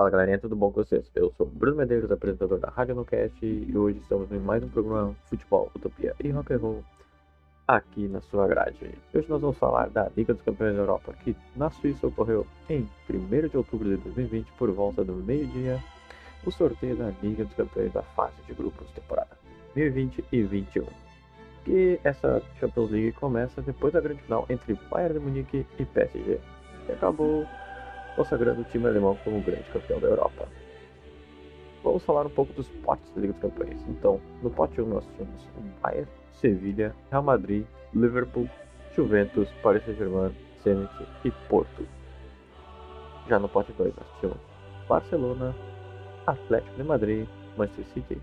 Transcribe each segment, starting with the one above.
Fala galerinha, tudo bom com vocês? Eu sou Bruno Medeiros, apresentador da Rádio NoCast e hoje estamos em mais um programa Futebol, Utopia e Rock and Roll aqui na sua grade. Hoje nós vamos falar da Liga dos Campeões da Europa, que na Suíça ocorreu em 1 de outubro de 2020 por volta do meio-dia o sorteio da Liga dos Campeões da fase de grupos temporada 2020 e 21. Que essa Champions League começa depois da grande final entre Bayern de Munique e PSG, que acabou consagrando o time alemão como grande campeão da Europa. Vamos falar um pouco dos potes da Liga dos Campeões. Então, no pote 1 nós tínhamos o Bayern, Sevilha, Real Madrid, Liverpool, Juventus, Paris Saint-Germain, Zenit e Porto. Já no pote 2 nós tínhamos Barcelona, Atlético de Madrid, Manchester City,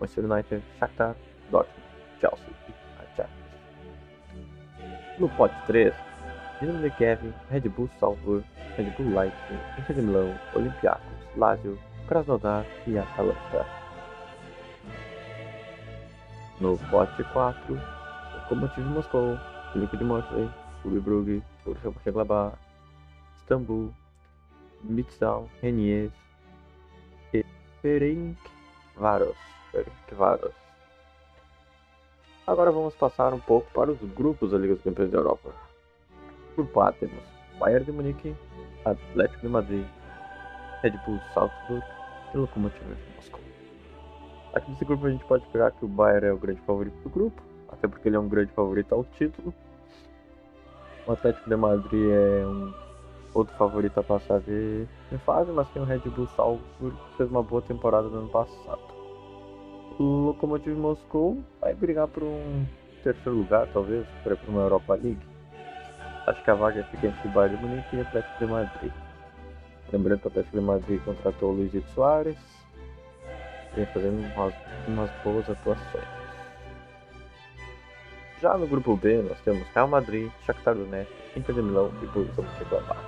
Manchester United, Shakhtar, Dortmund, Chelsea e Ajax. No pote 3, Dinamo Kiev, Red Bull Salzburg, Red Bull Leipzig, Inter de Milão, Olympiacos, Lazio, Krasnodar e Atalanta. No pote 4, Lokomotiv Moscou, Felipe de Marseille, Clube Brugge, Borussia Mönchengladbach, Istambul, Mitsal, Reniers e Ferencváros. Ferencváros. Agora vamos passar um pouco para os grupos da Liga dos Campeões da Europa. Grupo A temos Bayern de Munique, Atlético de Madrid, Red Bull Salzburg e Lokomotiv de Moscou. Aqui nesse grupo a gente pode pegar que o Bayern é o grande favorito do grupo, até porque ele é um grande favorito ao título. O Atlético de Madrid é um outro favorito a passar de, de fase, mas tem o Red Bull Salzburg que fez uma boa temporada no ano passado. O Lokomotiv Moscou vai brigar por um terceiro lugar, talvez, para uma Europa League. Acho que a vaga fica entre Bayern Munique e Atlético de Madrid. Lembrando que o Atlético de Madrid contratou o Luizito Soares, vem fazendo umas, umas boas atuações. Já no grupo B, nós temos Real Madrid, Shakhtar Donetsk, Inter de Milão e Borussia Mönchengladbach.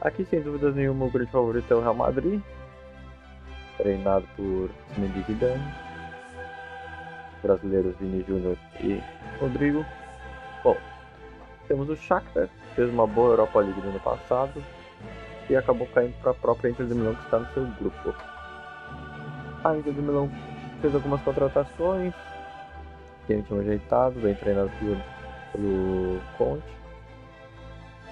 Aqui, sem dúvidas nenhuma, o grande favorito é o Real Madrid, treinado por Zinedine Zidane, brasileiros Vini Júnior e Rodrigo. Bom, temos o Shakhtar, que fez uma boa Europa League no ano passado e acabou caindo para a própria Inter de Milão que está no seu grupo. A Inter de Milão fez algumas contratações, tem um time ajeitado, bem treinado pelo, pelo Conte,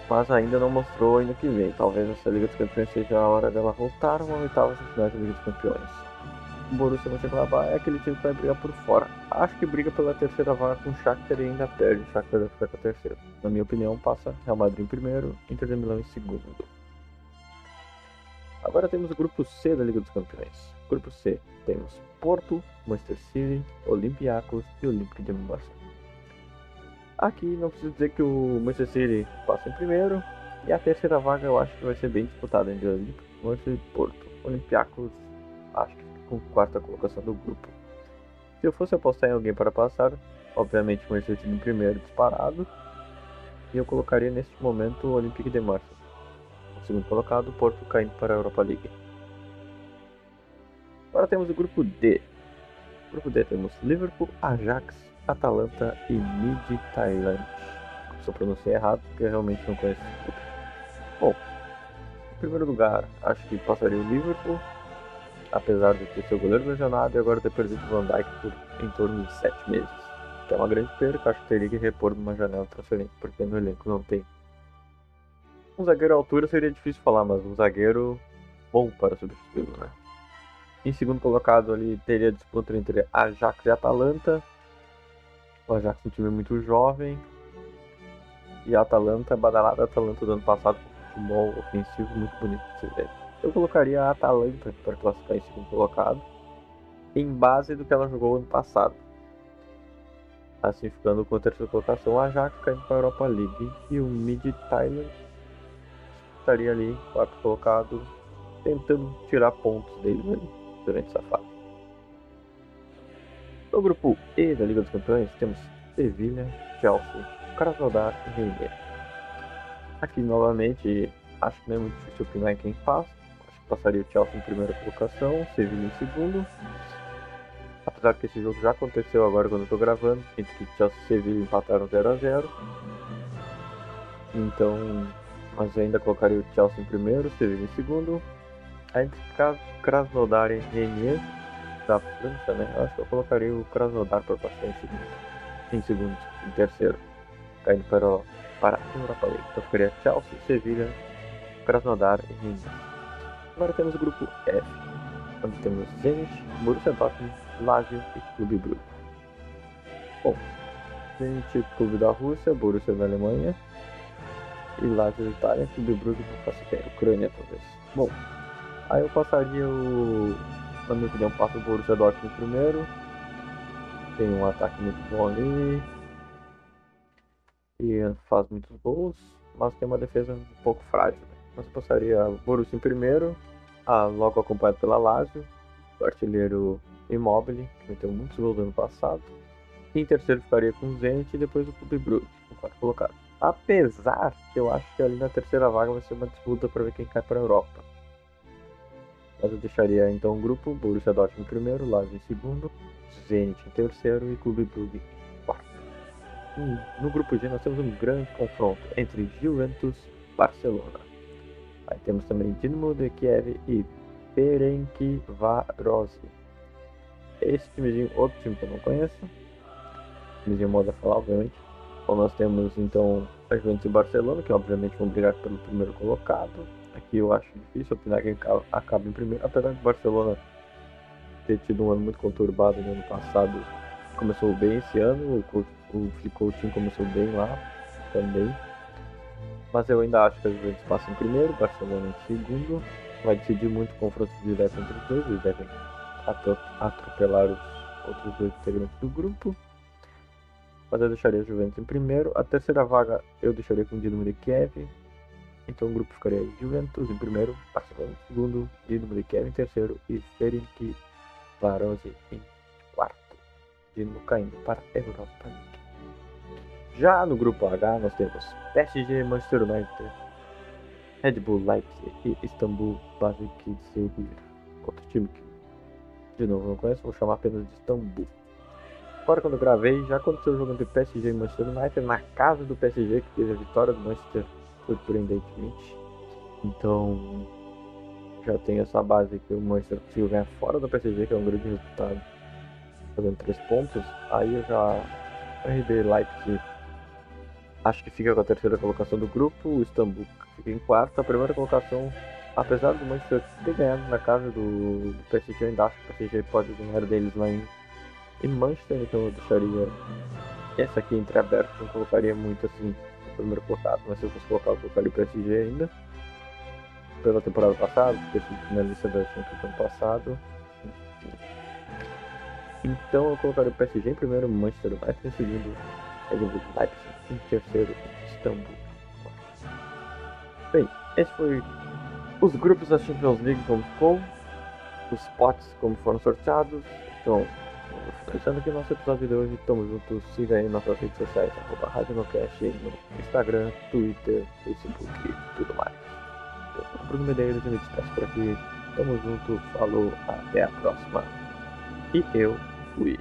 mas ainda não mostrou ainda que vem. Talvez essa Liga dos Campeões seja a hora dela voltar uma oitava final da Liga dos Campeões. O Borussia Mönchengladbach é aquele time que vai brigar por fora. Acho que briga pela terceira vaga com o Shakhtar e ainda perde. O Shakhtar vai ficar com a terceira. Na minha opinião, passa Real Madrid em primeiro, Inter de Milão em segundo. Agora temos o grupo C da Liga dos Campeões. Grupo C temos Porto, Manchester City, Olympiacos e Olympique de Marseille. Aqui não preciso dizer que o Manchester City passa em primeiro e a terceira vaga eu acho que vai ser bem disputada entre Olympique, Manchester e Porto. Olympiacos acho que com quarta colocação do grupo. Se eu fosse apostar em alguém para passar, obviamente o Manchester em primeiro disparado e eu colocaria neste momento o Olympique de Marseille. O segundo colocado, o Porto caindo para a Europa League. Agora temos o grupo D. No grupo D temos Liverpool, Ajax, Atalanta e Midtjylland. Se eu pronunciei errado, porque eu realmente não conheço esse grupo. Bom, em primeiro lugar, acho que passaria o Liverpool, apesar de ter seu goleiro lesionado e agora ter perdido o Van Dijk por em torno de 7 meses. Que é uma grande perda, acho que teria que repor numa janela de transferência, porque no elenco não tem um zagueiro à altura seria difícil falar, mas um zagueiro bom para substituí-lo, né? Em segundo colocado ali teria disputa entre Ajax e Atalanta. O Ajax é um time muito jovem. E a Atalanta, badalada Atalanta do ano passado, futebol ofensivo muito bonito de se ver. Eu colocaria a Atalanta para classificar em segundo colocado, em base do que ela jogou ano passado. Assim ficando com a terceira colocação, a Ajax caindo para a Europa League e o Mid-Thailand estaria ali, quarto colocado, tentando tirar pontos deles ali durante essa fase. No grupo E da Liga dos Campeões temos Sevilha, Chelsea, Krasnodar e Reimer. Aqui novamente, acho que não é muito difícil opinar em quem passa. Que passaria o Chelsea em primeira colocação, Sevilha em segundo. Apesar que esse jogo já aconteceu agora quando eu estou gravando, entre Chelsea e Sevilha empataram 0 a 0 Então mas ainda colocaria o Chelsea em primeiro, Sevilla em segundo. Entre Krasnodar e Renier da França, né? Eu acho que eu colocaria o Krasnodar para passar em segundo. Em segundo, em terceiro. Caindo para, para a Europa League. Então ficaria Chelsea, Sevilla, Krasnodar e Renier. Agora temos o grupo F, onde temos Zenit, Borussia Dortmund, Lazio e Clube Brugge. Bom, Zenit, Clube da Rússia, Borussia da Alemanha, e Lazio da Itália, Clube Brugge não faço ideia, Ucrânia talvez. Bom, aí eu passaria o. Na minha opinião, passo o Borussia Dortmund primeiro. Tem um ataque muito bom ali. E faz muitos gols, mas tem uma defesa um pouco frágil. Mas passaria Borussia em primeiro, logo acompanhado pela Lazio, o artilheiro Immobile, que meteu muitos gols no ano passado. E em terceiro ficaria com o Zenit e depois o Clube Brugge, o quarto colocado. Apesar que eu acho que ali na terceira vaga vai ser uma disputa para ver quem cai para a Europa. Mas eu deixaria então o grupo Borussia Dortmund em primeiro, Lazio em segundo, Zenit em terceiro e Clube Brugge em quarto. no grupo G nós temos um grande confronto entre Juventus e Barcelona. Aí temos também Dinamo de Kiev e Ferencvárosi. Esse timezinho, outro time que eu não conheço. Timezinho moda falar, obviamente. Bom, nós temos então a Juventus e Barcelona, que obviamente vão brigar pelo primeiro colocado. Aqui eu acho difícil opinar quem acaba em primeiro, apesar de Barcelona ter tido um ano muito conturbado no ano passado. Começou bem esse ano, o, o Coutinho começou bem lá também. Mas eu ainda acho que a Juventus passa em primeiro, Barcelona em segundo. Vai decidir muito confronto direto entre os dois, eles devem atropelar os outros dois integrantes do grupo mas eu deixaria a Juventus em primeiro. A terceira vaga eu deixaria com o Dinamo de Kiev. Então o grupo ficaria Juventus em primeiro, Barcelona em segundo, Dinamo de Kiev em terceiro e Ferenc Varosi em quarto. Dinamo caindo para a Europa League. Já no grupo H nós temos PSG, Manchester United, Red Bull Leipzig e Istambul Basaksehir. Outro time que de novo não conheço, vou chamar apenas de Istambul. Agora quando eu gravei, já aconteceu o jogo entre PSG e Manchester United na casa do PSG, que teve a vitória do Manchester surpreendentemente. Então já tem essa base que o Manchester conseguiu ganhar fora do PSG, que é um grande resultado, fazendo três pontos. Aí eu já RB Leipzig acho que fica com a terceira colocação do grupo, o Istambul fica em quarto, a primeira colocação, apesar do Manchester ter ganhado na casa do, do PSG, eu ainda acho que o PSG pode ganhar deles lá em e Manchester, então eu deixaria essa aqui entreaberta, não colocaria muito assim no primeiro colocado, mas se eu fosse colocar, eu colocaria o PSG ainda. Pela temporada passada, porque na lista da Champions ano passado. Então eu colocaria o PSG em primeiro, Manchester United em segundo, Red Bull Leipzig em terceiro, Istambul. Bem, esse foi os grupos da Champions League como ficou, os potes como foram sorteados. Então, Finalizando aqui nosso episódio de hoje, tamo junto, siga aí nossas redes sociais, arroba Rádio no Instagram, Twitter, Facebook e tudo mais. Eu sou o Bruno Medeiros e me despeço por aqui. Tamo junto, falou, até a próxima. E eu fui.